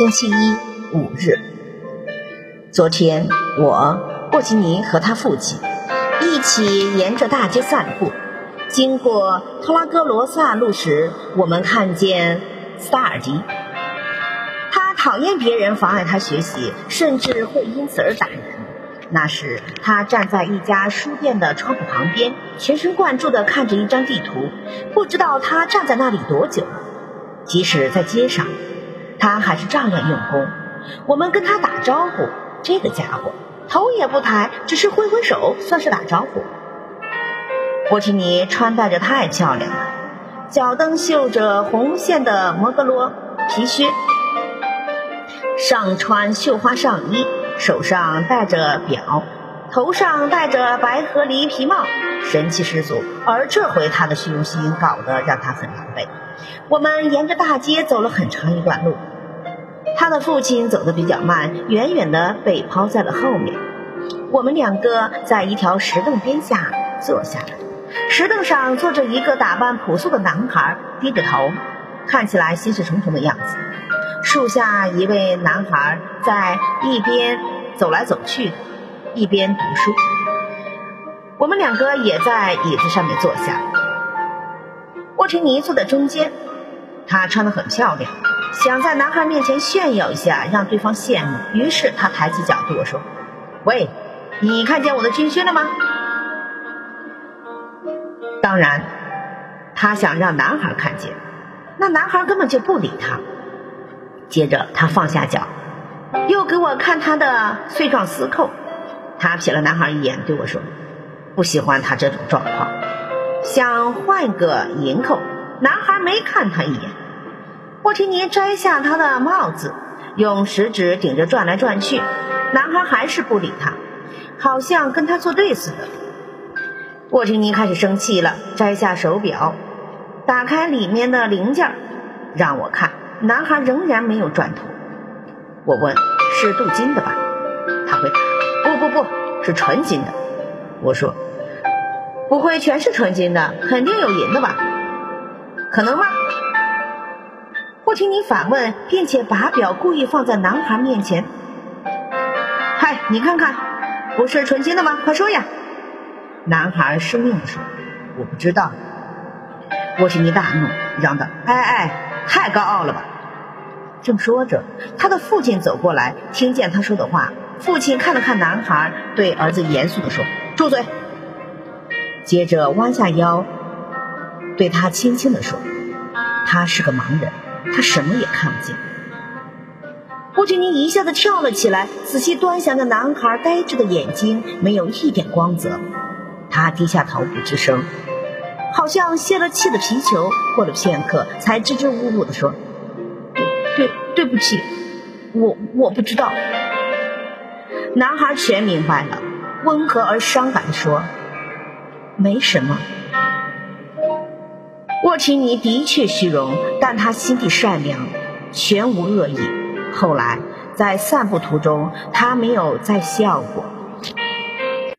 星期一五日，昨天我沃吉尼和他父亲一起沿着大街散步，经过特拉戈罗萨路时，我们看见斯塔尔迪。他讨厌别人妨碍他学习，甚至会因此而打人。那时他站在一家书店的窗户旁边，全神贯注地看着一张地图。不知道他站在那里多久。即使在街上，他还是照样用功。我们跟他打招呼，这个家伙头也不抬，只是挥挥手，算是打招呼。波提尼穿戴着太漂亮了，脚蹬绣着红线的摩格罗皮靴，上穿绣花上衣。手上戴着表，头上戴着白河狸皮帽，神气十足。而这回他的虚荣心搞得让他很狼狈。我们沿着大街走了很长一段路，他的父亲走得比较慢，远远的被抛在了后面。我们两个在一条石凳边下坐下了，石凳上坐着一个打扮朴素的男孩，低着头，看起来心事重重的样子。树下一位男孩在一边走来走去，一边读书。我们两个也在椅子上面坐下。沃提尼坐在中间，她穿得很漂亮，想在男孩面前炫耀一下，让对方羡慕。于是他抬起脚对我说：“喂，你看见我的军靴了吗？”当然，他想让男孩看见，那男孩根本就不理他。接着，他放下脚，又给我看他的碎状丝扣。他瞥了男孩一眼，对我说：“不喜欢他这种状况，想换个银扣。”男孩没看他一眼。沃提尼摘下他的帽子，用食指顶着转来转去。男孩还是不理他，好像跟他作对似的。沃提尼开始生气了，摘下手表，打开里面的零件，让我看。男孩仍然没有转头。我问：“是镀金的吧？”他回答：“不不不，是纯金的。”我说：“不会全是纯金的，肯定有银的吧？可能吗？”霍提尼反问，并且把表故意放在男孩面前。“嗨，你看看，不是纯金的吗？快说呀！”男孩生硬地说：“我不知道。”沃提尼大怒，嚷道：“哎哎！”太高傲了吧！正说着，他的父亲走过来，听见他说的话。父亲看了看男孩，对儿子严肃地说：“住嘴！”接着弯下腰，对他轻轻地说：“他是个盲人，他什么也看不见。”布吉尼一下子跳了起来，仔细端详着男孩呆滞的眼睛，没有一点光泽。他低下头不吱声。好像泄了气的皮球，过了片刻，才支支吾吾地说：“对对对不起，我我不知道。”男孩全明白了，温和而伤感地说：“没什么。”沃提尼的确虚荣，但他心地善良，全无恶意。后来在散步途中，他没有再笑过。